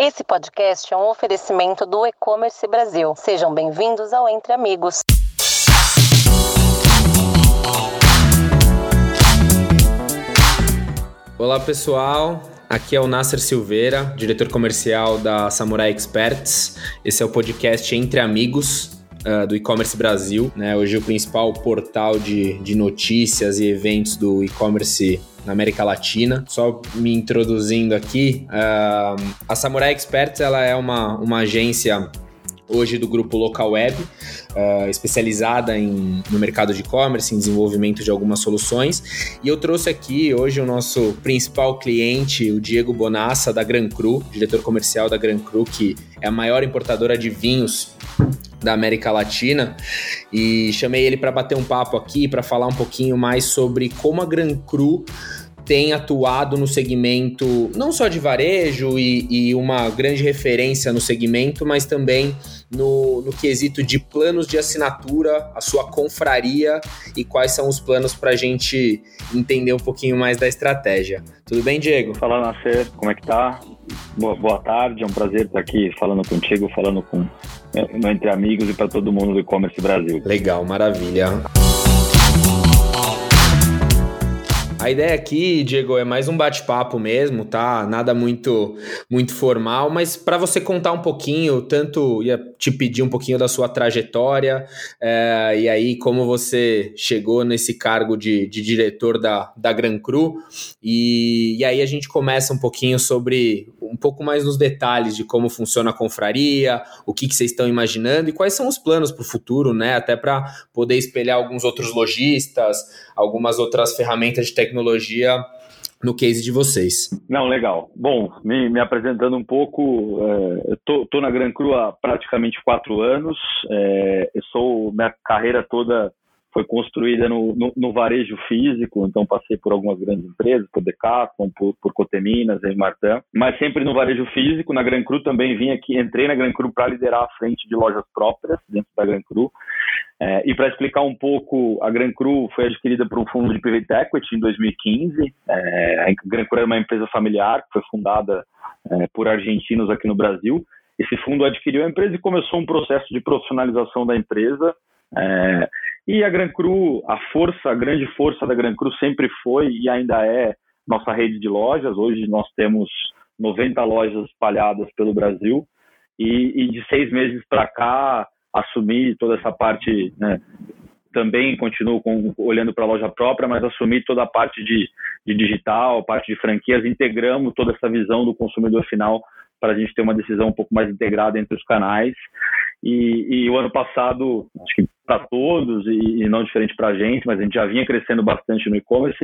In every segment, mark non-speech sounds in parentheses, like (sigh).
Esse podcast é um oferecimento do E-Commerce Brasil. Sejam bem-vindos ao Entre Amigos. Olá pessoal, aqui é o Nasser Silveira, diretor comercial da Samurai Experts. Esse é o podcast Entre Amigos, uh, do e-commerce Brasil, né? Hoje o principal portal de, de notícias e eventos do e-commerce na América Latina. Só me introduzindo aqui, uh, a Samurai Experts ela é uma, uma agência hoje do grupo Local Web, uh, especializada em, no mercado de e-commerce, em desenvolvimento de algumas soluções. E eu trouxe aqui hoje o nosso principal cliente, o Diego Bonassa, da Gran Cru, diretor comercial da Gran Cru, que é a maior importadora de vinhos da América Latina e chamei ele para bater um papo aqui para falar um pouquinho mais sobre como a Gran Cru tem atuado no segmento não só de varejo e, e uma grande referência no segmento, mas também no, no, quesito de planos de assinatura, a sua confraria e quais são os planos para a gente entender um pouquinho mais da estratégia. Tudo bem, Diego? Fala, Nascer, como é que tá? Boa, boa tarde, é um prazer estar aqui falando contigo, falando com entre amigos e para todo mundo do e-commerce Brasil. Legal, maravilha. A ideia aqui, Diego, é mais um bate-papo mesmo, tá? Nada muito muito formal, mas para você contar um pouquinho, tanto ia te pedir um pouquinho da sua trajetória, é, e aí como você chegou nesse cargo de, de diretor da, da Gran Cru, e, e aí a gente começa um pouquinho sobre um pouco mais nos detalhes de como funciona a confraria, o que, que vocês estão imaginando e quais são os planos para o futuro, né? Até para poder espelhar alguns outros lojistas, algumas outras ferramentas de tecnologia no case de vocês. Não, legal. Bom, me, me apresentando um pouco, é, tô, na Gran Cru há praticamente quatro anos. É, eu sou minha carreira toda foi construída no, no, no, varejo físico, então passei por algumas grandes empresas, por Decathlon, por, por Coteminas, em Martin, mas sempre no varejo físico. Na Gran Cru também vim aqui, entrei na Gran Cru para liderar a frente de lojas próprias dentro da Gran Cru. É, e para explicar um pouco, a Gran Cru foi adquirida por um fundo de private equity em 2015. É, a Gran Cru é uma empresa familiar que foi fundada é, por argentinos aqui no Brasil. Esse fundo adquiriu a empresa e começou um processo de profissionalização da empresa é, e a Gran Cru, a força, a grande força da Gran Cru sempre foi e ainda é nossa rede de lojas. Hoje nós temos 90 lojas espalhadas pelo Brasil e, e de seis meses para cá assumi toda essa parte, né, também continuo com, olhando para a loja própria, mas assumi toda a parte de, de digital, parte de franquias, integramos toda essa visão do consumidor final para a gente ter uma decisão um pouco mais integrada entre os canais. E, e o ano passado, acho que para todos e, e, não diferente para a gente, mas a gente já vinha crescendo bastante no e-commerce,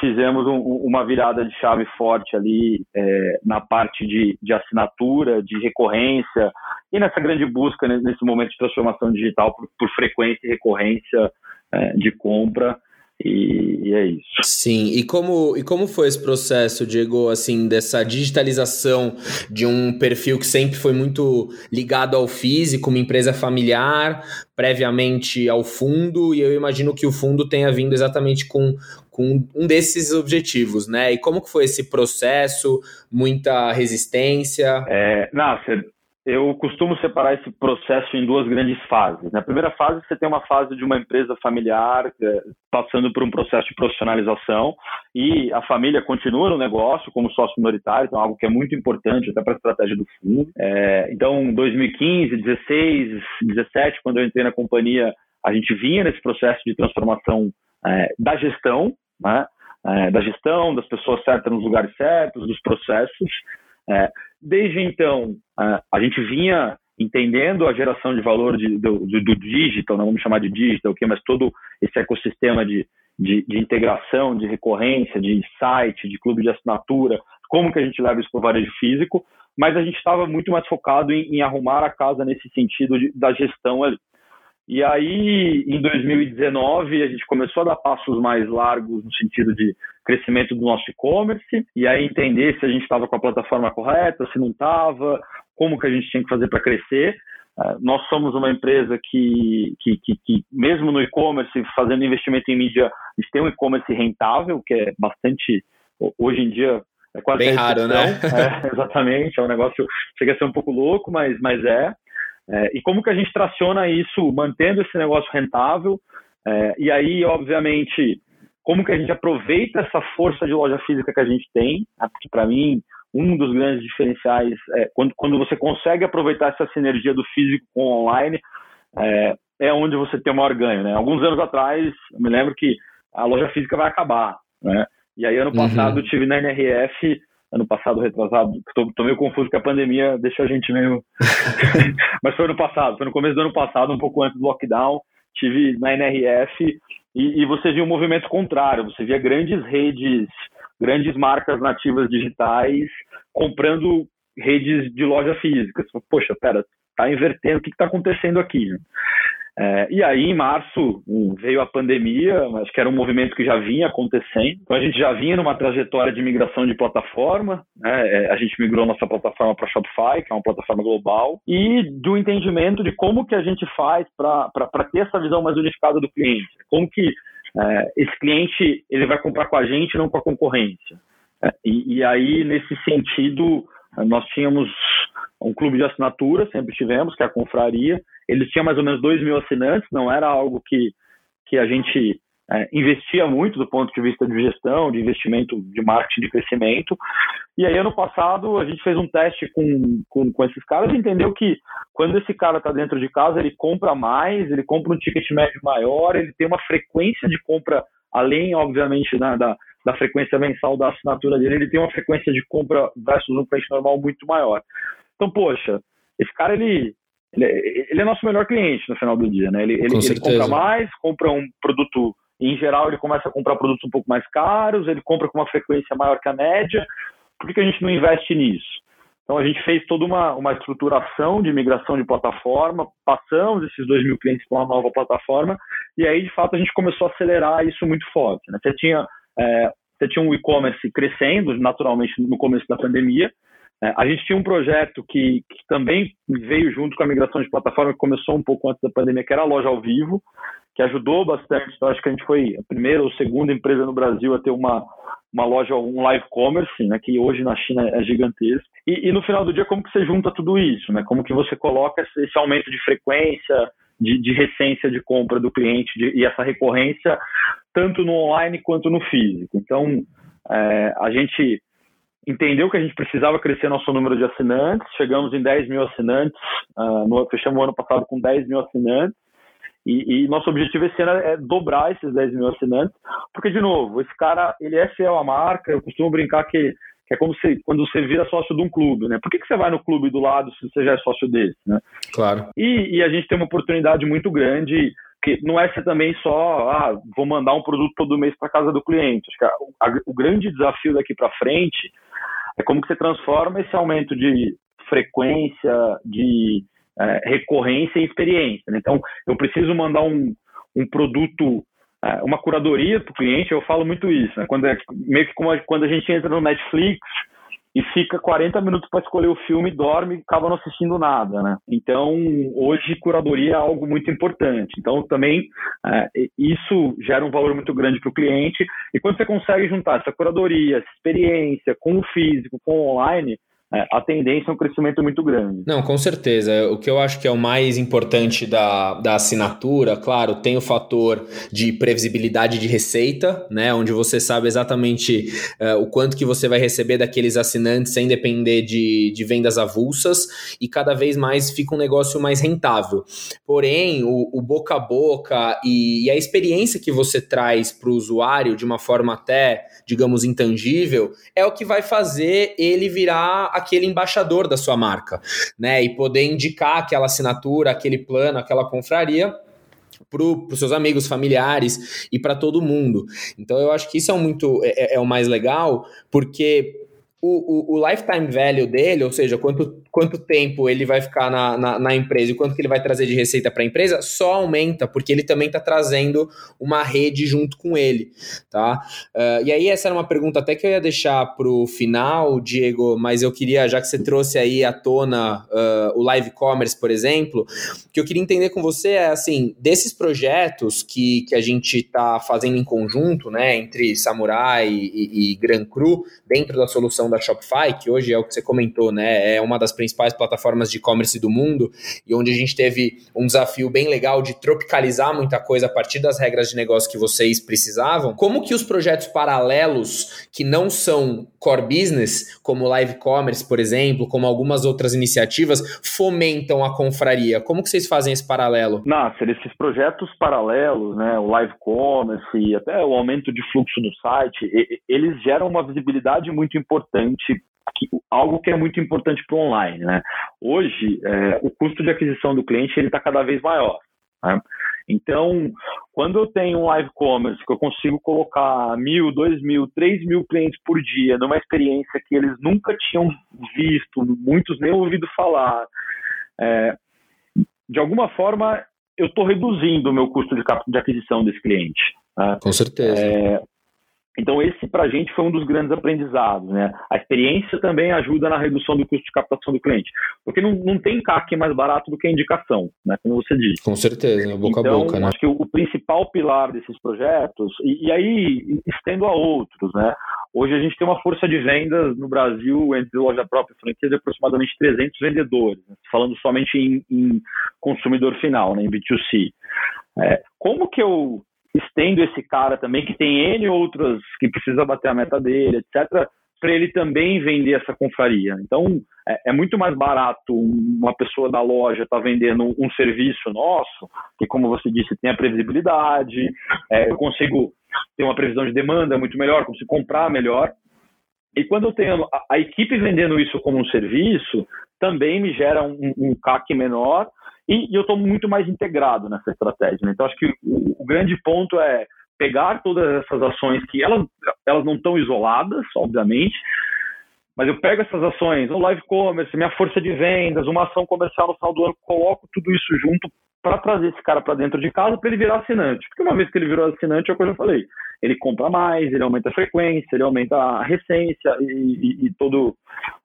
fizemos um, uma virada de chave forte ali é, na parte de, de, assinatura, de recorrência e nessa grande busca nesse momento de transformação digital por, por frequência e recorrência é, de compra e, e, é isso. Sim, e como, e como foi esse processo, Diego, assim, dessa digitalização de um perfil que sempre foi muito ligado ao físico, uma empresa familiar, previamente ao fundo, e eu imagino que o fundo tenha vindo exatamente com, com um desses objetivos, né? E como que foi esse processo? Muita resistência? É, Nasser, eu costumo separar esse processo em duas grandes fases. Na primeira fase, você tem uma fase de uma empresa familiar é, passando por um processo de profissionalização e a família continua no negócio como sócio minoritário, então é algo que é muito importante até para a estratégia do fundo. É, então, 2015, 16, 17, quando eu entrei na companhia, a gente vinha nesse processo de transformação é, da gestão, né? É, da gestão, das pessoas certas nos lugares certos, dos processos. É, desde então, a gente vinha entendendo a geração de valor de, do, do, do, digital, não vamos chamar de digital, okay, mas todo esse ecossistema de, de, de, integração, de recorrência, de site, de clube de assinatura, como que a gente leva isso para o varejo físico, mas a gente estava muito mais focado em, em, arrumar a casa nesse sentido de, da gestão ali. E aí, em 2019, a gente começou a dar passos mais largos no sentido de crescimento do nosso e-commerce, e aí entender se a gente estava com a plataforma correta, se não estava, como que a gente tinha que fazer para crescer. Uh, nós somos uma empresa que, que, que, que mesmo no e-commerce, fazendo investimento em mídia, a gente tem um e-commerce rentável, que é bastante, hoje em dia, é quase Bem raro, né? É, (laughs) exatamente, é um negócio, chega a ser um pouco louco, mas, mas é. É. E como que a gente traciona isso, mantendo esse negócio rentável? É, e aí, obviamente, como que a gente aproveita essa força de loja física que a gente tem? Né? Porque, para mim, um dos grandes diferenciais é quando, quando você consegue aproveitar essa sinergia do físico com o online, é, é onde você tem o maior ganho. Né? Alguns anos atrás, eu me lembro que a loja física vai acabar. Né? E aí, ano passado, uhum. tive na NRF, ano passado, retrasado, tô, tô meio confuso que a pandemia deixou a gente meio. (laughs) (laughs) Mas foi ano passado, foi no começo do ano passado, um pouco antes do lockdown, tive na NRF e, e você via um movimento contrário, você via grandes redes, grandes marcas nativas digitais comprando redes de loja física. Poxa, pera, tá invertendo, o que está acontecendo aqui? É, e aí, em março, veio a pandemia, acho que era um movimento que já vinha acontecendo. Então, a gente já vinha numa trajetória de migração de plataforma. Né? É, a gente migrou nossa plataforma para Shopify, que é uma plataforma global, e do entendimento de como que a gente faz para ter essa visão mais unificada do cliente. Como que é, esse cliente ele vai comprar com a gente, não com a concorrência. É, e, e aí, nesse sentido, nós tínhamos um clube de assinatura, sempre tivemos, que é a Confraria, eles tinham mais ou menos 2 mil assinantes, não era algo que, que a gente é, investia muito do ponto de vista de gestão, de investimento de marketing, de crescimento. E aí, ano passado, a gente fez um teste com, com, com esses caras e entendeu que quando esse cara está dentro de casa, ele compra mais, ele compra um ticket médio maior, ele tem uma frequência de compra, além, obviamente, da, da, da frequência mensal da assinatura dele, ele tem uma frequência de compra versus um cliente normal muito maior. Então, poxa, esse cara, ele ele é, ele é nosso melhor cliente no final do dia, né? Ele, ele, ele, compra mais, compra um produto, em geral ele começa a comprar produtos um pouco mais caros, ele compra com uma frequência maior que a média. Por que, que a gente não investe nisso? Então a gente fez toda uma, uma estruturação de migração de plataforma, passamos esses 2 mil clientes para uma nova plataforma, e aí de fato a gente começou a acelerar isso muito forte. Né? Você tinha é, você tinha um e-commerce crescendo naturalmente no começo da pandemia, a gente tinha um projeto que, que, também veio junto com a migração de plataforma, que começou um pouco antes da pandemia, que era a loja ao vivo, que ajudou bastante. Então, acho que a gente foi a primeira ou segunda empresa no Brasil a ter uma, uma loja, um live commerce, né, que hoje na China é gigantesco. E, e, no final do dia, como que você junta tudo isso? Né? Como que você coloca esse, esse aumento de frequência, de, de recência de compra do cliente de, e essa recorrência, tanto no online quanto no físico. Então, é, a gente entendeu que a gente precisava crescer nosso número de assinantes, chegamos em 10 mil assinantes, uh, no, fechamos o ano passado com 10 mil assinantes, e, e, nosso objetivo esse ano é dobrar esses 10 mil assinantes, porque, de novo, esse cara, ele é fiel à marca, eu costumo brincar que, que é como se, quando você vira sócio de um clube, né? Por que, que você vai no clube do lado se você já é sócio desse, né? Claro. E, e a gente tem uma oportunidade muito grande que não é ser também só, ah, vou mandar um produto todo mês para casa do cliente. Acho que a, a, o grande desafio daqui para frente é como que você transforma esse aumento de frequência, de é, recorrência em experiência. Né? Então, eu preciso mandar um, um produto, é, uma curadoria para o cliente, eu falo muito isso. Né? Quando é, meio que como a, quando a gente entra no Netflix e fica 40 minutos para escolher o filme, dorme e acaba não assistindo nada, né? Então, hoje, curadoria é algo muito importante. Então, também, é, isso gera um valor muito grande para o cliente. E quando você consegue juntar essa curadoria, essa experiência com o físico, com o online, a tendência é um crescimento muito grande. Não, com certeza. O que eu acho que é o mais importante da, da assinatura, claro, tem o fator de previsibilidade de receita, né? Onde você sabe exatamente uh, o quanto que você vai receber daqueles assinantes sem depender de, de vendas avulsas e cada vez mais fica um negócio mais rentável. Porém, o, o boca a boca e, e a experiência que você traz para o usuário de uma forma até, digamos, intangível, é o que vai fazer ele virar aquele embaixador da sua marca, né? E poder indicar aquela assinatura, aquele plano, aquela confraria para os seus amigos, familiares e para todo mundo. Então eu acho que isso é muito é, é, é o mais legal, porque o, o, o, lifetime value dele, ou seja, quanto, quanto tempo ele vai ficar na, na, na empresa e quanto que ele vai trazer de receita para a empresa, só aumenta, porque ele também está trazendo uma rede junto com ele, tá? Uh, e aí essa era uma pergunta até que eu ia deixar para o final, Diego, mas eu queria, já que você trouxe aí à tona uh, o live commerce, por exemplo, que eu queria entender com você é, assim, desses projetos que, que a gente está fazendo em conjunto, né, entre Samurai e, e Gran Cru, dentro da solução da Shopify, que hoje é o que você comentou, né? É uma das principais plataformas de e-commerce do mundo e onde a gente teve um desafio bem legal de tropicalizar muita coisa a partir das regras de negócio que vocês precisavam. Como que os projetos paralelos que não são core business, como live commerce, por exemplo, como algumas outras iniciativas, fomentam a confraria? Como que vocês fazem esse paralelo? Nasser, esses projetos paralelos, né, o live commerce e até o aumento de fluxo no site, eles geram uma visibilidade muito importante importante algo que é muito importante para o online. Né? Hoje, é, o custo de aquisição do cliente ele está cada vez maior. Né? Então, quando eu tenho um live commerce que eu consigo colocar mil, dois mil, três mil clientes por dia numa experiência que eles nunca tinham visto, muitos nem ouvido falar, é, de alguma forma eu estou reduzindo o meu custo de, de aquisição desse cliente. Né? Com certeza. É, então, esse para a gente foi um dos grandes aprendizados. Né? A experiência também ajuda na redução do custo de captação do cliente, porque não, não tem CAC mais barato do que a indicação, né? como você disse. Com certeza, boca então, a boca. Né? Acho que o, o principal pilar desses projetos, e, e, aí estendo a outros, né? Hoje a gente tem uma força de vendas no Brasil entre loja própria e franquia de aproximadamente 300 vendedores, né? falando somente em, em, consumidor final, né? em B2C. É, como que eu estendo esse cara também, que tem N outras que precisa bater a meta dele, etc., para ele também vender essa confraria. Então, é, é, muito mais barato uma pessoa da loja estar tá vendendo um serviço nosso, que, como você disse, tem a previsibilidade, é, eu consigo ter uma previsão de demanda muito melhor, consigo comprar melhor. E quando eu tenho a, a equipe vendendo isso como um serviço, também me gera um, um CAC menor e, e eu estou muito mais integrado nessa estratégia. Né? Então, acho que o, o, grande ponto é pegar todas essas ações que elas, elas não estão isoladas, obviamente, mas eu pego essas ações, o live commerce, minha força de vendas, uma ação comercial no final do ano, coloco tudo isso junto para trazer esse cara para dentro de casa para ele virar assinante. Porque uma vez que ele virou assinante, é o que eu já falei, ele compra mais, ele aumenta a frequência, ele aumenta a recência e, e, e todo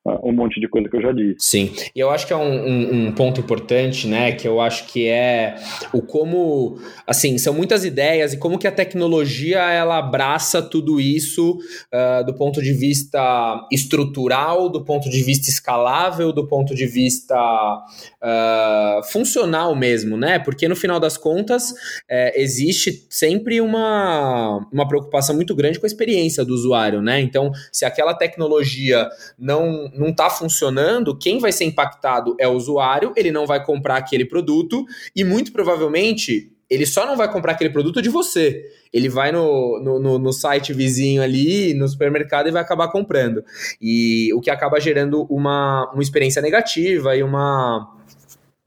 uh, um monte de coisa que eu já disse. Sim, e eu acho que é um, um, um, ponto importante, né, que eu acho que é o como, assim, são muitas ideias e como que a tecnologia, ela abraça tudo isso uh, do ponto de vista estrutural, do ponto de vista escalável, do ponto de vista uh, funcional mesmo, né, porque no final das contas, é, existe sempre uma, uma uma preocupação muito grande com a experiência do usuário, né? Então, se aquela tecnologia não não está funcionando, quem vai ser impactado é o usuário, ele não vai comprar aquele produto e muito provavelmente ele só não vai comprar aquele produto de você. Ele vai no, no, no, no, site vizinho ali, no supermercado, e vai acabar comprando. E o que acaba gerando uma, uma experiência negativa e uma,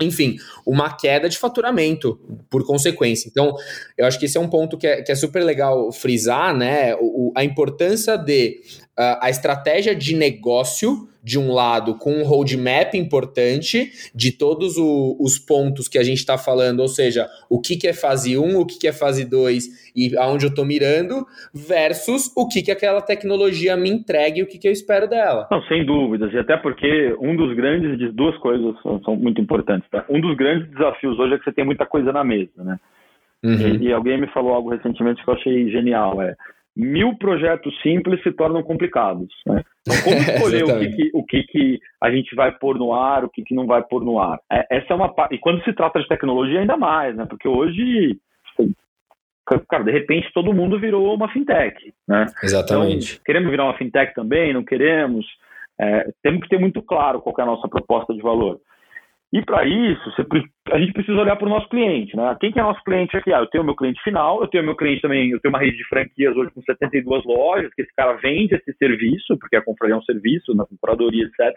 enfim, uma queda de faturamento por consequência. Então, eu acho que esse é um ponto que é, que é super legal frisar, né? O, a importância de a estratégia de negócio de um lado, com um roadmap importante de todos o, os pontos que a gente está falando, ou seja, o que, que é fase 1, o que, que é fase 2 e aonde eu estou mirando, versus o que, que aquela tecnologia me entrega e o que, que eu espero dela. Não, sem dúvidas, e até porque um dos grandes, duas coisas são, são muito importantes, tá? Um dos grandes desafios hoje é que você tem muita coisa na mesa, né? Uhum. E, e, alguém me falou algo recentemente que eu achei genial, é mil projetos simples se tornam complicados. Né? Então, como (laughs) escolher o, que, que, o que, que, a gente vai pôr no ar, o que, que não vai pôr no ar? É, essa é uma E quando se trata de tecnologia, ainda mais, né? Porque hoje, cara, de repente todo mundo virou uma fintech, né? Exatamente. Então, queremos virar uma fintech também? Não queremos? É, temos que ter muito claro qual é a nossa proposta de valor. E para isso, você, a gente precisa olhar para o nosso cliente, né? Quem que é nosso cliente aqui? Ah, eu tenho o meu cliente final, eu tenho meu cliente também, eu tenho uma rede de franquias hoje com 72 lojas, que esse cara vende esse serviço, porque a compraria é um serviço, na compradoria, etc.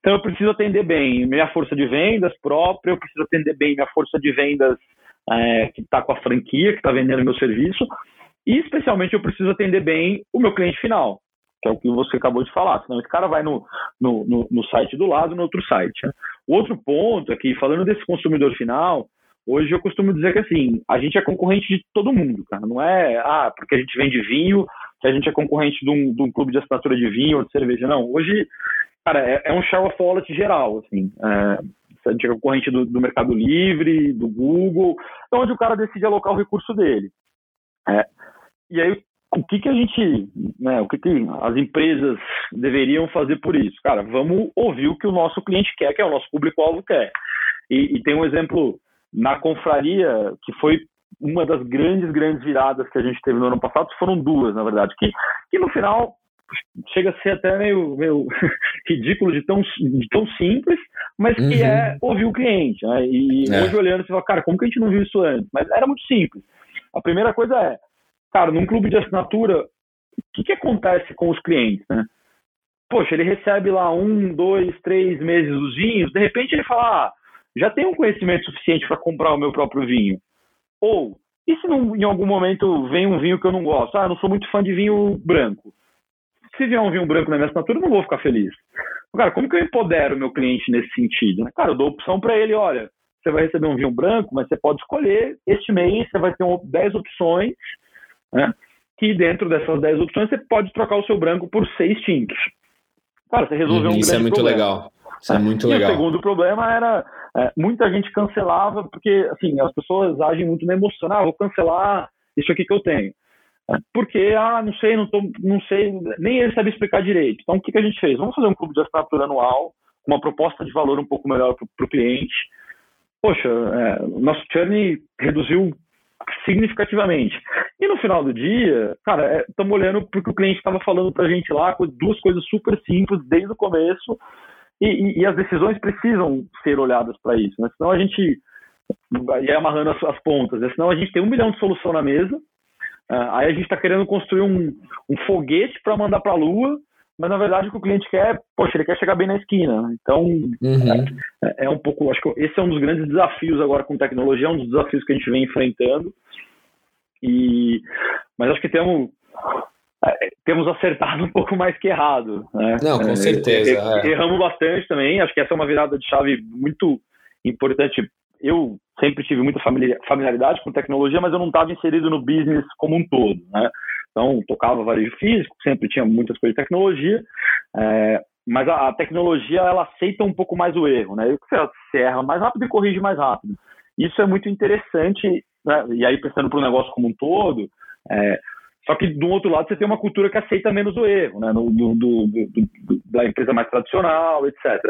Então eu preciso atender bem minha força de vendas própria, eu preciso atender bem minha força de vendas é, que está com a franquia, que está vendendo meu serviço, e especialmente eu preciso atender bem o meu cliente final, que é o que você acabou de falar. Senão esse cara vai no, no, no, no site do lado, no outro site. Né? O outro ponto é que, falando desse consumidor final, hoje eu costumo dizer que assim, a gente é concorrente de todo mundo, cara. Não é, ah, porque a gente vende vinho, que a gente é concorrente de um, de um clube de assinatura de vinho ou de cerveja. Não, hoje, cara, é, é um share of wallet geral, assim. É, a gente é concorrente do, do, Mercado Livre, do Google, é onde o cara decide alocar o recurso dele. É, e aí, o que, que a gente, né, o que, que as empresas deveriam fazer por isso? Cara, vamos ouvir o que o nosso cliente quer, que é o nosso público-alvo quer. E, e tem um exemplo na confraria que foi uma das grandes, grandes viradas que a gente teve no ano passado, foram duas, na verdade, que, que no final chega a ser até meio, meio (laughs) ridículo de tão, de tão simples, mas que uhum. é ouvir o cliente. Né? E é. hoje olhando, você fala, cara, como que a gente não viu isso antes? Mas era muito simples. A primeira coisa é, cara, num clube de assinatura, o que, que acontece com os clientes, né? Poxa, ele recebe lá um, dois, três meses os vinhos, de repente ele fala, ah, já tenho um conhecimento suficiente para comprar o meu próprio vinho. Ou, e se não, em algum momento vem um vinho que eu não gosto? Ah, não sou muito fã de vinho branco. Se vier um vinho branco na minha assinatura, eu não vou ficar feliz. Cara, como que eu empodero o meu cliente nesse sentido? Né? Cara, eu dou opção para ele, olha, você vai receber um vinho branco, mas você pode escolher, este mês você vai ter 10 opções, né? que dentro dessas 10 opções você pode trocar o seu branco por seis tintos. Cara, você resolveu hum, um Isso é muito problema. legal. Isso é muito e legal. o segundo problema era é, muita gente cancelava porque assim as pessoas agem muito na emoção. Ah, vou cancelar isso aqui que eu tenho. É, porque, ah, não sei, não, tô, não sei, nem ele sabe explicar direito. Então, o que, que a gente fez? Vamos fazer um clube de assinatura anual, com uma proposta de valor um pouco melhor para o cliente. Poxa, é, nosso churn reduziu significativamente. E no final do dia, cara, estamos é, olhando porque o cliente estava falando para a gente lá, duas coisas super simples desde o começo, e, e, e as decisões precisam ser olhadas para isso, né? Senão a gente e amarrando as, as pontas, né? senão a gente tem um milhão de solução na mesa, uh, aí a gente está querendo construir um, um foguete para mandar para a Lua, mas na verdade o que o cliente quer, poxa, ele quer chegar bem na esquina. Então uhum. é, é, um pouco, acho que esse é um dos grandes desafios agora com tecnologia, é um dos desafios que a gente vem enfrentando. E mas acho que temos é, temos acertado um pouco mais que errado. Né? Não, com certeza. É, erramos bastante também. Acho que essa é uma virada de chave muito importante. Eu sempre tive muita familiaridade com tecnologia, mas eu não estava inserido no business como um todo. Né? Então, tocava varejo físico, sempre tinha muitas coisas de tecnologia, é, mas a, a, tecnologia ela aceita um pouco mais o erro. Né? Você erra mais rápido e corrige mais rápido. Isso é muito interessante, né? e aí pensando para o negócio como um todo, é, só que do outro lado você tem uma cultura que aceita menos o erro, né? No, do, do, do, da empresa mais tradicional, etc.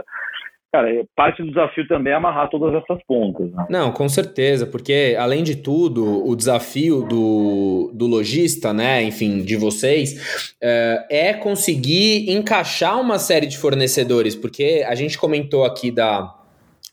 Cara, é, parte do desafio também é amarrar todas essas pontas. Né? Não, com certeza, porque além de tudo, o desafio do, do lojista, né, enfim, de vocês, é, é conseguir encaixar uma série de fornecedores, porque a gente comentou aqui da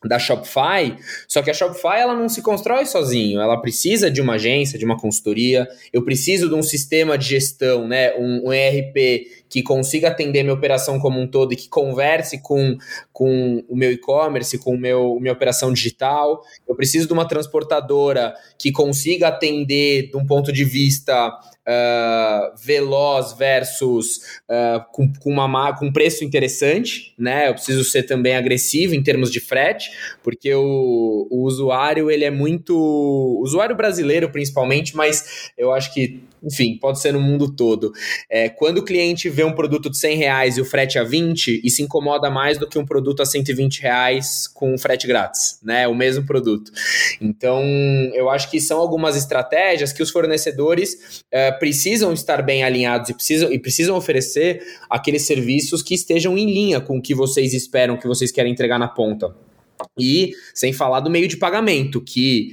da Shopify, só que a Shopify ela não se constrói sozinho, ela precisa de uma agência, de uma consultoria, eu preciso de um sistema de gestão, né, um, um ERP que consiga atender minha operação como um todo e que converse com, com o meu e-commerce, com o meu, minha operação digital. Eu preciso de uma transportadora que consiga atender de um ponto de vista uh, veloz versus uh, com, com, uma, com um preço interessante, né? Eu preciso ser também agressivo em termos de frete, porque o, o usuário, ele é muito... O usuário brasileiro, principalmente, mas eu acho que enfim, pode ser no mundo todo. É, quando o cliente vê um produto de 100 reais e o frete a 20, e se incomoda mais do que um produto a 120 reais com frete grátis, né? O mesmo produto. Então, eu acho que são algumas estratégias que os fornecedores é, precisam estar bem alinhados e precisam, e precisam oferecer aqueles serviços que estejam em linha com o que vocês esperam, que vocês querem entregar na ponta. E sem falar do meio de pagamento, que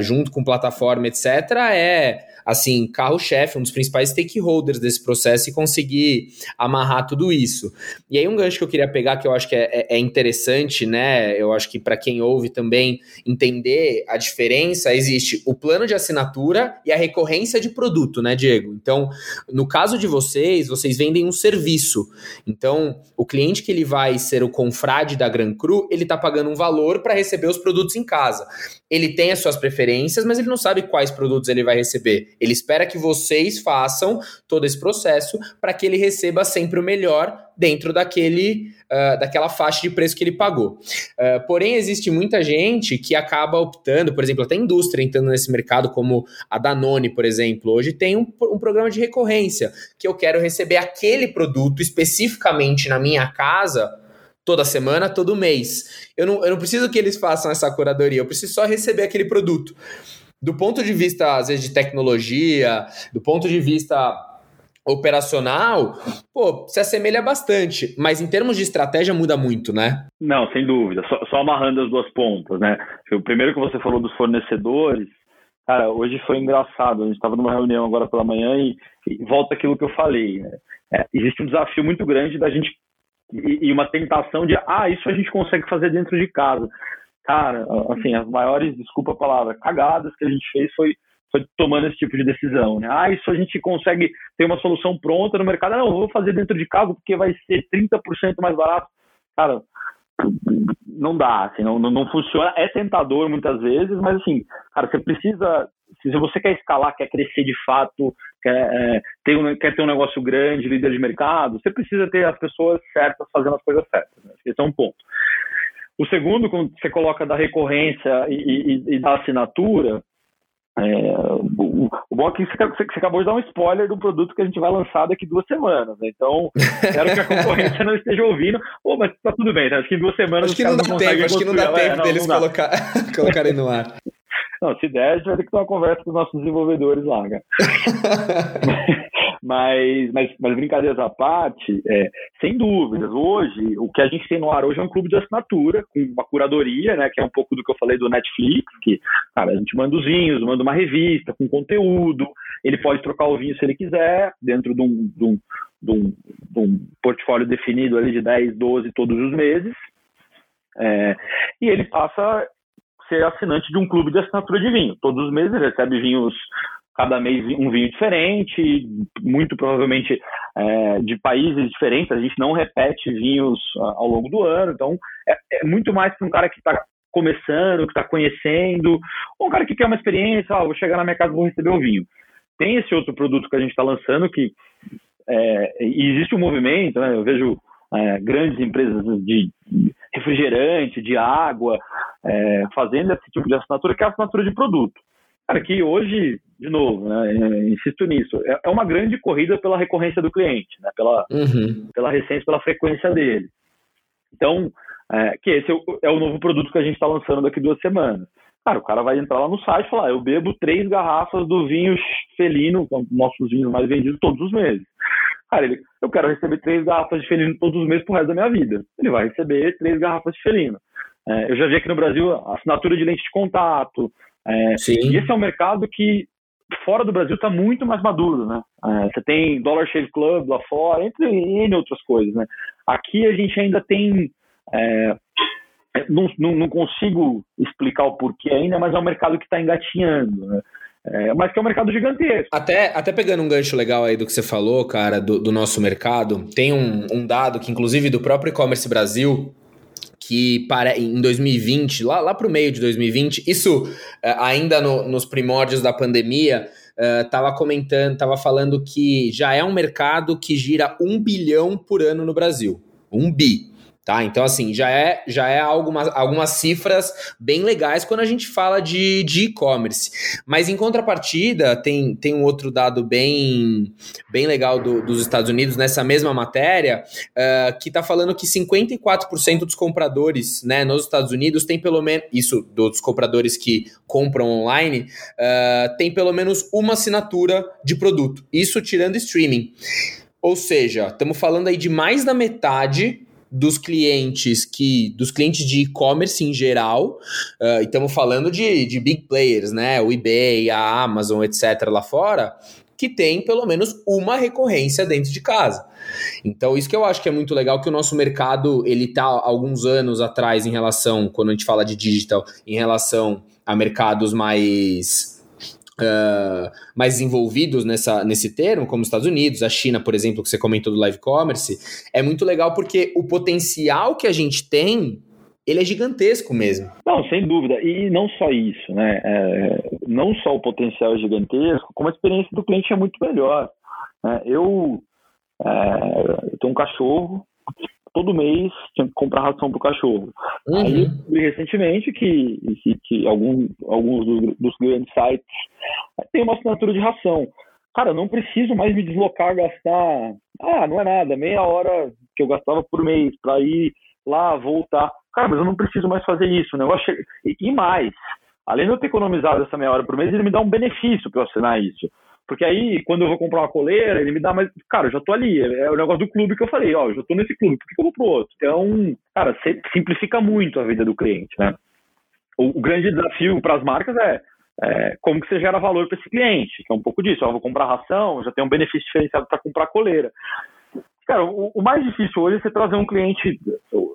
junto com plataforma, etc., é assim, carro-chefe, um dos principais stakeholders desse processo e conseguir amarrar tudo isso. E aí um gancho que eu queria pegar, que eu acho que é, é, é interessante, né? Eu acho que para quem ouve também entender a diferença, existe o plano de assinatura e a recorrência de produto, né, Diego? Então, no caso de vocês, vocês vendem um serviço. Então, o cliente que ele vai ser o confrade da Gran Cru, ele está pagando um valor para receber os produtos em casa. Ele tem as suas preferências, mas ele não sabe quais produtos ele vai receber. Ele espera que vocês façam todo esse processo para que ele receba sempre o melhor dentro daquele, uh, daquela faixa de preço que ele pagou. Uh, porém, existe muita gente que acaba optando, por exemplo, até a indústria entrando nesse mercado, como a Danone, por exemplo, hoje tem um, um programa de recorrência, que eu quero receber aquele produto especificamente na minha casa toda semana, todo mês. Eu não, eu não preciso que eles façam essa curadoria, eu preciso só receber aquele produto. Do ponto de vista, às vezes, de tecnologia, do ponto de vista operacional, pô, se assemelha bastante, mas em termos de estratégia muda muito, né? Não, sem dúvida. Só, só amarrando as duas pontas, né? O primeiro que você falou dos fornecedores, cara, hoje foi engraçado. A gente estava numa reunião agora pela manhã e, e volta aquilo que eu falei. Né? É, existe um desafio muito grande da gente e, uma tentação de, ah, isso a gente consegue fazer dentro de casa. Cara, assim, as maiores, desculpa a palavra, cagadas que a gente fez foi foi tomando esse tipo de decisão, né? Ah, isso a gente consegue ter uma solução pronta no mercado. Não, vou fazer dentro de casa porque vai ser 30% mais barato. Cara, não dá, assim, não, não funciona. É tentador muitas vezes, mas assim, cara, você precisa. Se você quer escalar, quer crescer de fato, quer, é, ter, um, quer ter um negócio grande, líder de mercado, você precisa ter as pessoas certas fazendo as coisas certas. Né? Esse é um ponto. O segundo, quando você coloca da recorrência e, e, e da assinatura, é, o, o, bom é que você, você, acabou de dar um spoiler do produto que a gente vai lançar daqui duas semanas. Né? Então, quero que a concorrência não esteja ouvindo. Pô, mas tá tudo bem, tá? acho que em duas semanas acho que não dá tempo, acho que não dá é, tempo é, deles não, colocar, (laughs) colocarem no ar. Não, se der, a gente vai ter que ter uma conversa com os nossos desenvolvedores lá, cara. (laughs) mas, mas, mas brincadeiras à parte, é, sem dúvidas, hoje, o que a gente tem no ar hoje é um clube de assinatura, com uma curadoria, né, que é um pouco do que eu falei do Netflix, que, cara, a gente manda os vinhos, manda uma revista com conteúdo, ele pode trocar o vinho se ele quiser, dentro de um, de um, de um, de um portfólio definido ali de 10, 12 todos os meses, é, e ele passa ser assinante de um clube de assinatura de vinho. Todos os meses recebe vinhos, cada mês um vinho diferente, muito provavelmente é, de países diferentes. A gente não repete vinhos ah, ao longo do ano, então é, é muito mais para um cara que está começando, que está conhecendo, ou um cara que quer uma experiência, ah, vou chegar na minha casa e vou receber o vinho. Tem esse outro produto que a gente está lançando que é, existe um movimento, né? eu vejo é, grandes empresas de refrigerante, de água, é, fazendo esse tipo de assinatura, que é a assinatura de produto. Cara, que hoje, de novo, né, é, insisto nisso, é, é uma grande corrida pela recorrência do cliente, né, pela, uhum. pela recência, pela frequência dele. Então, é, que esse é o, é o, novo produto que a gente está lançando daqui duas semanas. Cara, o cara vai entrar lá no site e falar: eu bebo três garrafas do vinho felino, nossos vinhos mais vendidos todos os meses. Cara, ele, eu quero receber três garrafas de felino todos os meses pro resto da minha vida. Ele vai receber três garrafas de felino. É, eu já vi aqui no Brasil assinatura de lente de contato. É, e esse é um mercado que fora do Brasil está muito mais maduro, né? É, você tem Dollar Shave Club lá fora, entre N outras coisas, né? Aqui a gente ainda tem é, não, não, não, consigo explicar o porquê ainda, mas é um mercado que está engatinhando. Né? É, mas que é um mercado gigantesco. Até, até pegando um gancho legal aí do que você falou, cara, do, do nosso mercado, tem um, um dado que, inclusive, do próprio e-commerce Brasil, que para, em 2020, lá, lá para o meio de 2020, isso uh, ainda no, nos primórdios da pandemia, estava uh, comentando, estava falando que já é um mercado que gira um bilhão por ano no Brasil. Um bi. Tá? Então, assim, já é, já é algumas, algumas cifras bem legais quando a gente fala de e-commerce. Mas em contrapartida, tem, tem um outro dado bem, bem legal do, dos Estados Unidos nessa mesma matéria, uh, que está falando que 54% dos compradores né, nos Estados Unidos tem pelo menos. Isso, dos compradores que compram online, uh, tem pelo menos uma assinatura de produto. Isso tirando streaming. Ou seja, estamos falando aí de mais da metade dos clientes que dos clientes de e-commerce em geral, uh, e estamos falando de, de big players, né? O eBay, a Amazon, etc. lá fora, que tem pelo menos uma recorrência dentro de casa. Então, isso que eu acho que é muito legal, que o nosso mercado, ele tá alguns anos atrás em relação, quando a gente fala de digital, em relação a mercados mais uh, mais envolvidos nessa, nesse termo, como os Estados Unidos, a China, por exemplo, que você comentou do live commerce, é muito legal porque o potencial que a gente tem ele é gigantesco mesmo. Não, sem dúvida. E não só isso, né? É, não só o potencial é gigantesco, como a experiência do cliente é muito melhor. Né? Eu, é, eu tenho um cachorro, todo mês tinha que comprar ração para o cachorro. Uhum. Aí eu recentemente que, que, que algum, alguns dos, dos, grandes sites têm uma assinatura de ração. Cara, eu não preciso mais me deslocar, gastar. Ah, não é nada, meia hora que eu gastava por mês para ir lá, voltar. Cara, mas eu não preciso mais fazer isso. O negócio e, e mais, além de eu ter economizado essa meia hora por mês, ele me dá um benefício para eu assinar isso. Porque aí, quando eu vou comprar uma coleira, ele me dá mais. Cara, eu já tô ali. É o negócio do clube que eu falei, ó, eu já tô nesse clube, por que eu vou pro outro? Então, cara, simplifica muito a vida do cliente, né? O, o grande desafio para as marcas é, é, como que você gera valor para esse cliente, que é um pouco disso. Ó, eu vou comprar ração, já tem um benefício diferenciado para comprar coleira. Cara, o, o, mais difícil hoje é você trazer um cliente.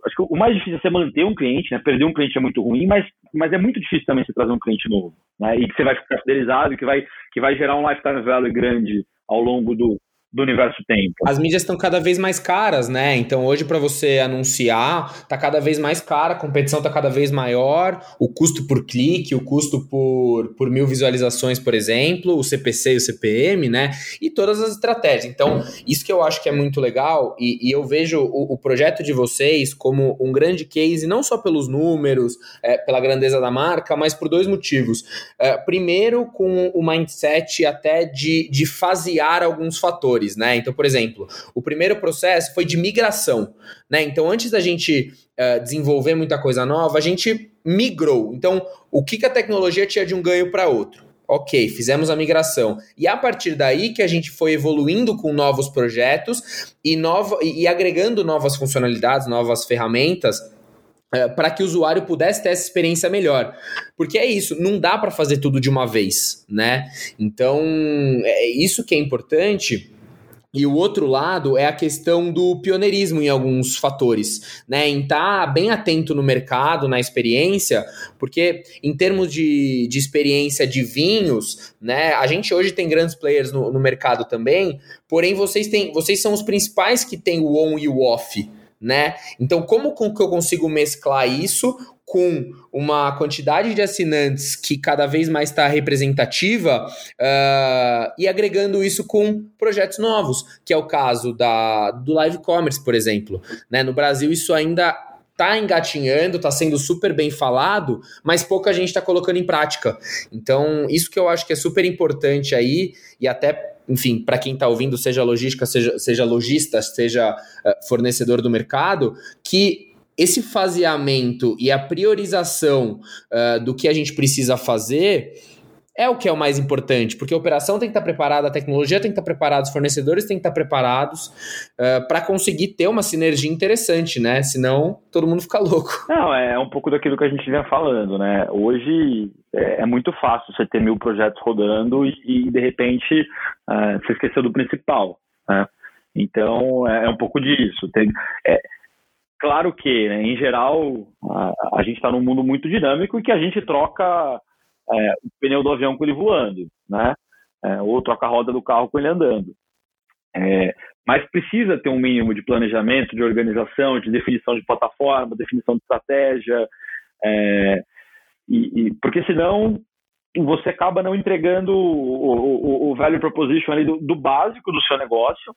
Acho que o mais difícil é você manter um cliente, né? Perder um cliente é muito ruim, mas, mas é muito difícil também você trazer um cliente novo, né? E que você vai ficar fidelizado, que vai, que vai gerar um lifetime value grande ao longo do, do universo tempo. As mídias estão cada vez mais caras, né? Então hoje para você anunciar tá cada vez mais cara, a competição tá cada vez maior, o custo por clique, o custo por, por mil visualizações, por exemplo, o CPC e o CPM, né? E todas as estratégias. Então isso que eu acho que é muito legal e, e eu vejo o, o, projeto de vocês como um grande case, não só pelos números, é, pela grandeza da marca, mas por dois motivos. É, primeiro, com o mindset até de, de fasear alguns fatores né? Então, por exemplo, o primeiro processo foi de migração, né? Então, antes da gente uh, desenvolver muita coisa nova, a gente migrou. Então, o que, que a tecnologia tinha de um ganho para outro? Ok, fizemos a migração. E a partir daí que a gente foi evoluindo com novos projetos e, nova, e, e agregando novas funcionalidades, novas ferramentas é, para que o usuário pudesse ter essa experiência melhor. Porque é isso, não dá para fazer tudo de uma vez, né? Então, é isso que é importante e o outro lado é a questão do pioneirismo em alguns fatores, né? Em estar tá bem atento no mercado, na experiência, porque em termos de, de experiência de vinhos, né? A gente hoje tem grandes players no, no mercado também, porém vocês têm, vocês são os principais que têm o on e o off, né? Então, como que eu consigo mesclar isso com uma quantidade de assinantes que cada vez mais está representativa uh, e agregando isso com projetos novos, que é o caso da, do live commerce, por exemplo. Né? No Brasil, isso ainda está engatinhando, está sendo super bem falado, mas pouca gente está colocando em prática. Então, isso que eu acho que é super importante aí, e até enfim, para quem está ouvindo, seja logística, seja, seja lojista, seja uh, fornecedor do mercado, que esse faseamento e a priorização uh, do que a gente precisa fazer é o que é o mais importante, porque a operação tem que estar preparada, a tecnologia tem que estar preparada, os fornecedores têm que estar preparados uh, para conseguir ter uma sinergia interessante, né? Senão todo mundo fica louco. (laughs) Não, é um pouco daquilo que a gente vinha falando, né? Hoje é, é muito fácil você ter mil projetos rodando e, e de repente uh, você esqueceu do principal, né? Então é, é um pouco disso. Tem, é, Claro que, né, em geral, a, a gente está num mundo muito dinâmico e que a gente troca é, o pneu do avião com ele voando, né? É, ou troca a roda do carro com ele andando. É, mas precisa ter um mínimo de planejamento, de organização, de definição de plataforma, definição de estratégia, é, e, e, porque senão você acaba não entregando o, o, o value proposition do, do, básico do seu negócio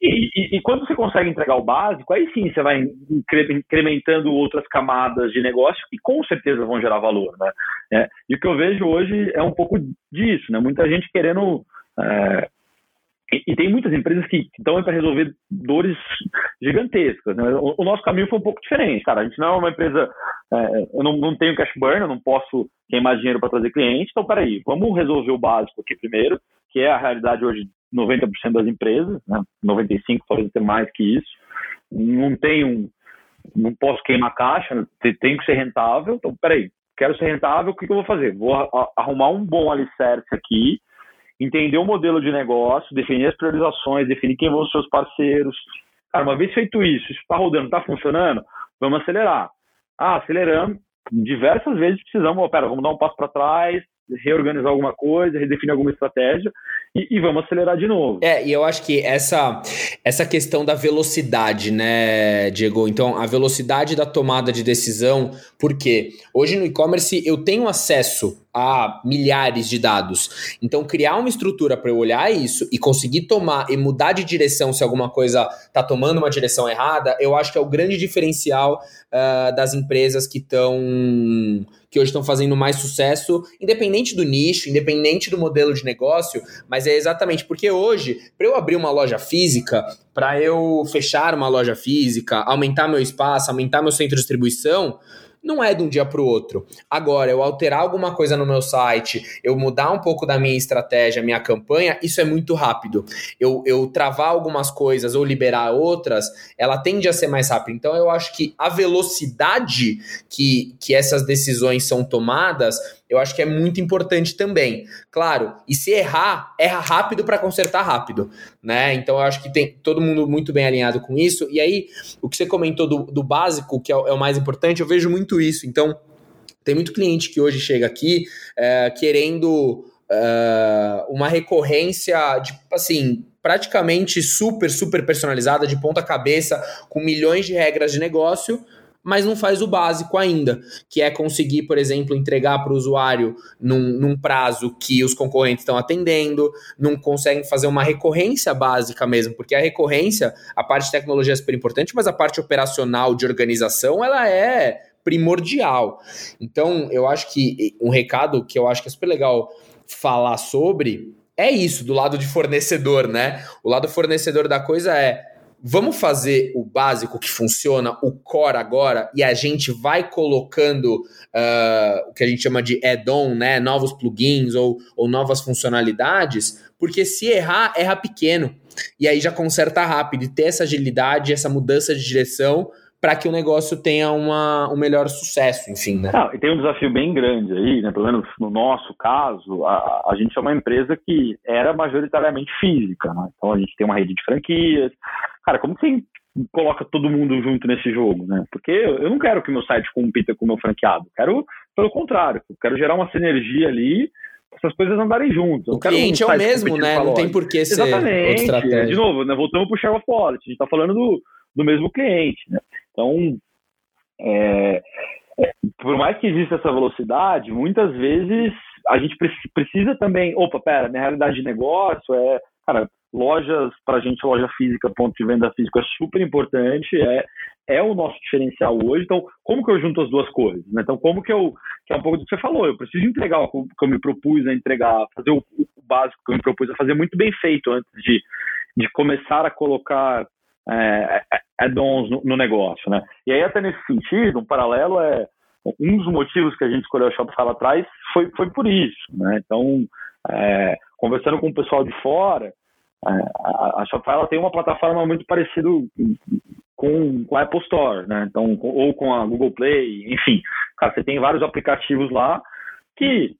e, e, e, quando você consegue entregar o básico, aí sim você vai incrementando outras camadas de negócio que com certeza vão gerar valor, né? É, e o que eu vejo hoje é um pouco disso, né? Muita gente querendo é, e, tem muitas empresas que estão para resolver dores gigantescas. Né? O, o, nosso caminho foi um pouco diferente, cara. A gente não é uma empresa. É, eu não, não tenho cash burn, eu não posso queimar dinheiro para trazer cliente. Então, peraí, vamos resolver o básico aqui primeiro, que é a realidade hoje 90% das empresas, né? 95% talvez até mais que isso. Não tenho, não posso queimar caixa, tem que ser rentável. Então, peraí, quero ser rentável, o que, que eu vou fazer? Vou arrumar um bom alicerce aqui, entender o modelo de negócio, definir as priorizações, definir quem vão ser os parceiros. Cara, uma vez feito isso, isso está rodando, está funcionando, vamos acelerar. Ah, acelerando, diversas vezes precisamos, oh, pera, vamos dar um passo para trás, reorganizar alguma coisa, redefinir alguma estratégia e, e, vamos acelerar de novo. É, e eu acho que essa, essa questão da velocidade, né, Diego? Então, a velocidade da tomada de decisão, porque hoje no e-commerce eu tenho acesso a milhares de dados. Então, criar uma estrutura para eu olhar isso e conseguir tomar e mudar de direção se alguma coisa está tomando uma direção errada, eu acho que é o grande diferencial uh, das empresas que estão que hoje estão fazendo mais sucesso, independente do nicho, independente do modelo de negócio, mas é exatamente porque hoje, para eu abrir uma loja física, para eu fechar uma loja física, aumentar meu espaço, aumentar meu centro de distribuição, não é de um dia para o outro. Agora, eu alterar alguma coisa no meu site, eu mudar um pouco da minha estratégia, minha campanha, isso é muito rápido. Eu, eu travar algumas coisas ou liberar outras, ela tende a ser mais rápida. Então, eu acho que a velocidade que, que essas decisões são tomadas eu acho que é muito importante também. Claro, e se errar, erra rápido para consertar rápido, né? Então eu acho que tem todo mundo muito bem alinhado com isso. E aí, o que você comentou do, do básico, que é o, é o mais importante, eu vejo muito isso. Então, tem muito cliente que hoje chega aqui é, querendo é, uma recorrência de, assim, praticamente super, super personalizada, de ponta cabeça, com milhões de regras de negócio mas não faz o básico ainda, que é conseguir, por exemplo, entregar para o usuário num, num, prazo que os concorrentes estão atendendo, não conseguem fazer uma recorrência básica mesmo, porque a recorrência, a parte de tecnologia é super importante, mas a parte operacional de organização, ela é primordial. Então, eu acho que um recado que eu acho que é super legal falar sobre é isso, do lado de fornecedor, né? O lado fornecedor da coisa é vamos fazer o básico que funciona, o core agora, e a gente vai colocando uh, o que a gente chama de add-on, né? Novos plugins ou, ou novas funcionalidades, porque se errar, erra pequeno. E aí já conserta rápido e ter essa agilidade, essa mudança de direção para que o negócio tenha uma, um melhor sucesso, enfim, né? Não, e tem um desafio bem grande aí, né? Pelo menos no nosso caso, a, a gente é uma empresa que era majoritariamente física, né? Então a gente tem uma rede de franquias. Cara, como que você coloca todo mundo junto nesse jogo, né? Porque eu não quero que meu site compita com o meu franqueado. Quero, pelo contrário, eu quero gerar uma sinergia ali essas coisas andarem juntas. O cliente um é o mesmo, né? Não tem por que ser Exatamente. De novo, né? voltamos para o share of wallet. A gente está falando do, do mesmo cliente, né? Então, é, por mais que exista essa velocidade, muitas vezes a gente precisa também. Opa, pera, minha realidade de negócio é. Cara, lojas, para a gente, loja física, ponto de venda físico é super importante, é, é o nosso diferencial hoje. Então, como que eu junto as duas coisas? Né? Então, como que eu. Que é um pouco do que você falou, eu preciso entregar o que eu me propus a entregar, fazer o, o básico que eu me propus a fazer muito bem feito antes de, de começar a colocar é, é, add-ons no, no, negócio, né? E aí, até nesse sentido, um paralelo é um dos motivos que a gente escolheu a Shopify lá atrás foi, foi por isso, né? Então, é, conversando com o pessoal de fora, é, a, a Shopify ela tem uma plataforma muito parecida com, com a Apple Store, né? Então, com, ou com a Google Play, enfim, cara, você tem vários aplicativos lá que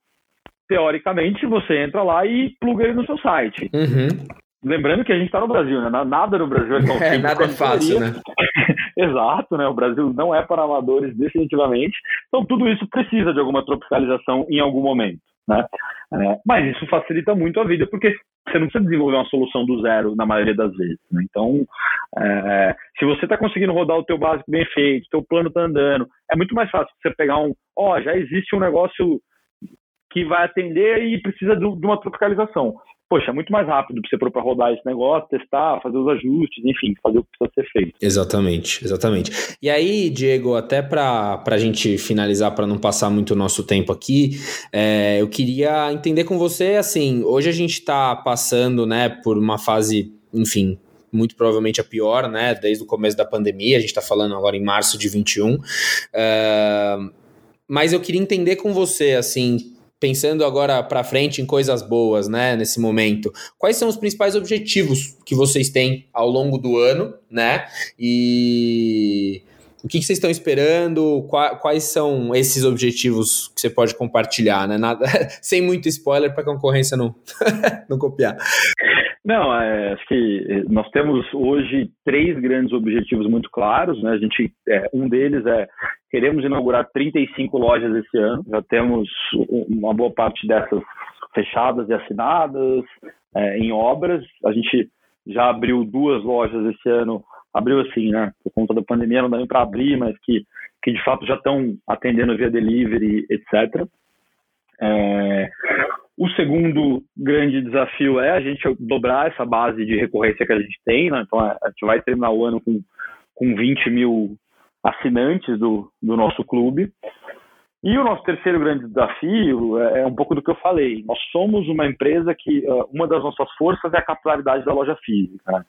teoricamente você entra lá e pluga ele no seu site. Uhum. Lembrando que a gente está no Brasil, né? Nada no Brasil é tão (laughs) é, Nada é fácil, né? (laughs) Exato, né? O Brasil não é para amadores definitivamente. Então tudo isso precisa de alguma tropicalização em algum momento, né? É, mas isso facilita muito a vida, porque você não precisa desenvolver uma solução do zero na maioria das vezes. Né? Então, é, se você está conseguindo rodar o teu básico bem feito, o teu plano está andando, é muito mais fácil você pegar um, ó, oh, já existe um negócio que vai atender e precisa de uma tropicalização poxa, é muito mais rápido para você pôr rodar esse negócio, testar, fazer os ajustes, enfim, fazer o que precisa ser feito. Exatamente, exatamente. E aí, Diego, até para a gente finalizar, para não passar muito o nosso tempo aqui, é, eu queria entender com você, assim, hoje a gente está passando, né, por uma fase, enfim, muito provavelmente a pior, né, desde o começo da pandemia, a gente está falando agora em março de 21, é, mas eu queria entender com você, assim, pensando agora para frente em coisas boas, né, nesse momento, quais são os principais objetivos que vocês têm ao longo do ano, né? E o que, que vocês estão esperando? Quais são esses objetivos que você pode compartilhar, né? Nada, (laughs) sem muito spoiler para a concorrência não, (laughs) não copiar. Não, é, acho que nós temos hoje três grandes objetivos muito claros. Né? A gente, é, um deles é queremos inaugurar 35 lojas esse ano. Já temos uma boa parte dessas fechadas e assinadas. é, em obras. A gente já abriu duas lojas esse ano, abriu assim, né? Por conta da pandemia não dá nem para abrir, mas que, que de fato já estão atendendo via delivery, etc. É, o segundo grande desafio é a gente dobrar essa base de recorrência que a gente tem, né? Então a gente vai terminar o ano com, com 20 mil assinantes do, do nosso clube. E o nosso terceiro grande desafio é, é um pouco do que eu falei. Nós somos uma empresa que uh, uma das nossas forças é a capilaridade da loja física. Né?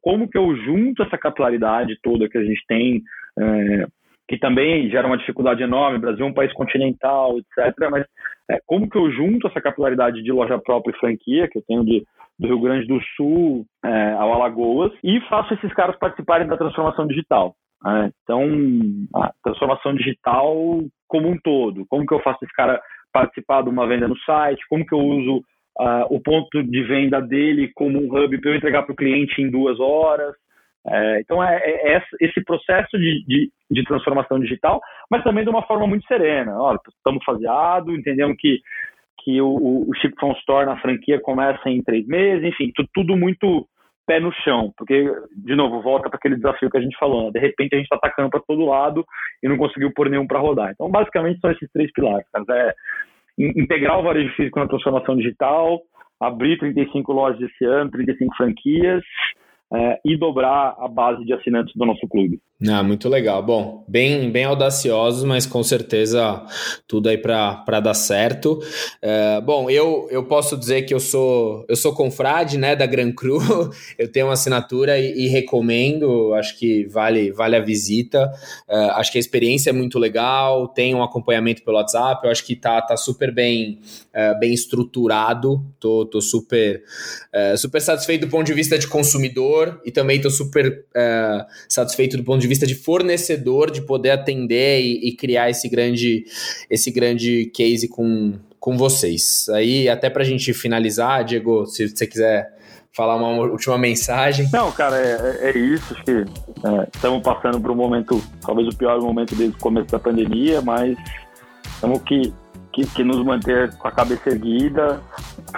Como que eu junto essa capilaridade toda que a gente tem, é, que também gera uma dificuldade enorme, Brasil é um país continental, etc. Mas é, como que eu junto essa capilaridade de loja própria e franquia, que eu tenho de, do Rio Grande do Sul é, ao Alagoas, e faço esses caras participarem da transformação digital. Né? Então, a transformação digital como um todo. Como que eu faço esse cara participar de uma venda no site? Como que eu uso uh, o ponto de venda dele como um hub para eu entregar para o cliente em duas horas? É, então, é, é, é, esse processo de, de, de, transformação digital, mas também de uma forma muito serena. Olha, estamos faseados, entendemos que, que o, o Chico Von Store na franquia começa em três meses, enfim, tudo muito pé no chão, porque, de novo, volta para aquele desafio que a gente falou, né? de repente a gente está atacando para todo lado e não conseguiu pôr nenhum para rodar. Então, basicamente, são esses três pilares, cara. É integrar o varejo físico na transformação digital, abrir 35 lojas esse ano, 35 franquias, é, e dobrar a base de assinantes do nosso clube. Ah, muito legal. Bom, bem, bem audaciosos, mas com certeza tudo aí para dar certo. É, bom, eu, eu posso dizer que eu sou eu sou confrade né, da Gran Cru, (laughs) eu tenho uma assinatura e, e recomendo, acho que vale, vale a visita. É, acho que a experiência é muito legal, tem um acompanhamento pelo WhatsApp, eu acho que tá, tá super bem, é, bem estruturado, tô, tô super, é, super satisfeito do ponto de vista de consumidor e também tô super é, satisfeito do ponto de vista de fornecedor, de poder atender e, e criar esse grande, esse grande case com, com vocês. Aí, até para a gente finalizar, Diego, se você quiser falar uma última mensagem. Não, cara, é, é, é isso. Acho que é, estamos passando por um momento, talvez o pior momento desde o começo da pandemia, mas estamos que que, que, nos manter com a cabeça erguida,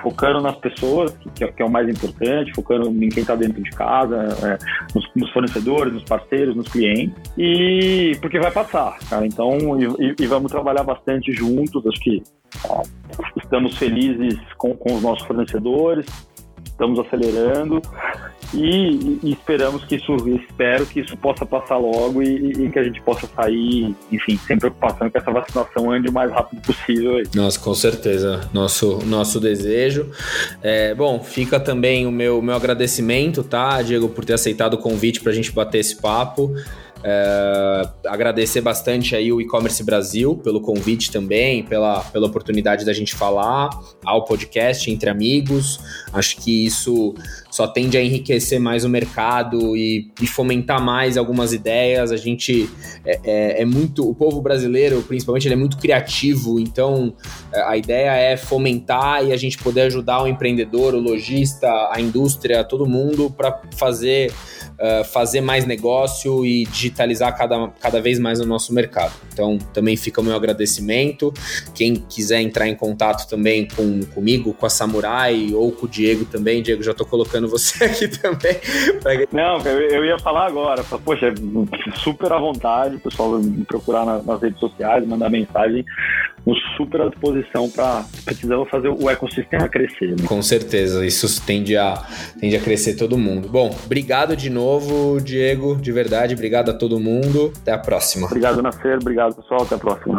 focando nas pessoas, que, que é o mais importante, focando em quem está dentro de casa, é, nos, nos, fornecedores, nos parceiros, nos clientes, e porque vai passar, cara. Então, e, e vamos trabalhar bastante juntos. Acho que ó, estamos felizes com, com os nossos fornecedores, estamos acelerando e, e, esperamos que isso, espero que isso possa passar logo e, e, que a gente possa sair, enfim, sem preocupação que essa vacinação ande o mais rápido possível. Aí. Nossa, com certeza, nosso, nosso desejo. É, bom, fica também o meu, meu agradecimento, tá, Diego, por ter aceitado o convite para a gente bater esse papo. É, agradecer bastante aí o e-commerce Brasil pelo convite também, pela, pela oportunidade da gente falar ao podcast entre amigos. Acho que isso só tende a enriquecer mais o mercado e, e fomentar mais algumas ideias. A gente é, é, é, muito, o povo brasileiro, principalmente, ele é muito criativo. Então, é, a ideia é fomentar e a gente poder ajudar o empreendedor, o lojista, a indústria, todo mundo para fazer uh, fazer mais negócio e digitalizar cada, cada vez mais o nosso mercado. Então, também fica o meu agradecimento. Quem quiser entrar em contato também com, comigo, com a Samurai ou com o Diego também, Diego, já estou colocando você (laughs) aqui também. Não, eu, ia falar agora. Poxa, super à vontade, pessoal, procurar nas redes sociais, mandar mensagem super à disposição para precisamos fazer o ecossistema crescer. Né? Com certeza, isso tende a, tende a crescer todo mundo. Bom, obrigado de novo, Diego, de verdade, obrigado a todo mundo. Até a próxima. Obrigado, Nascer, obrigado, pessoal, até a próxima.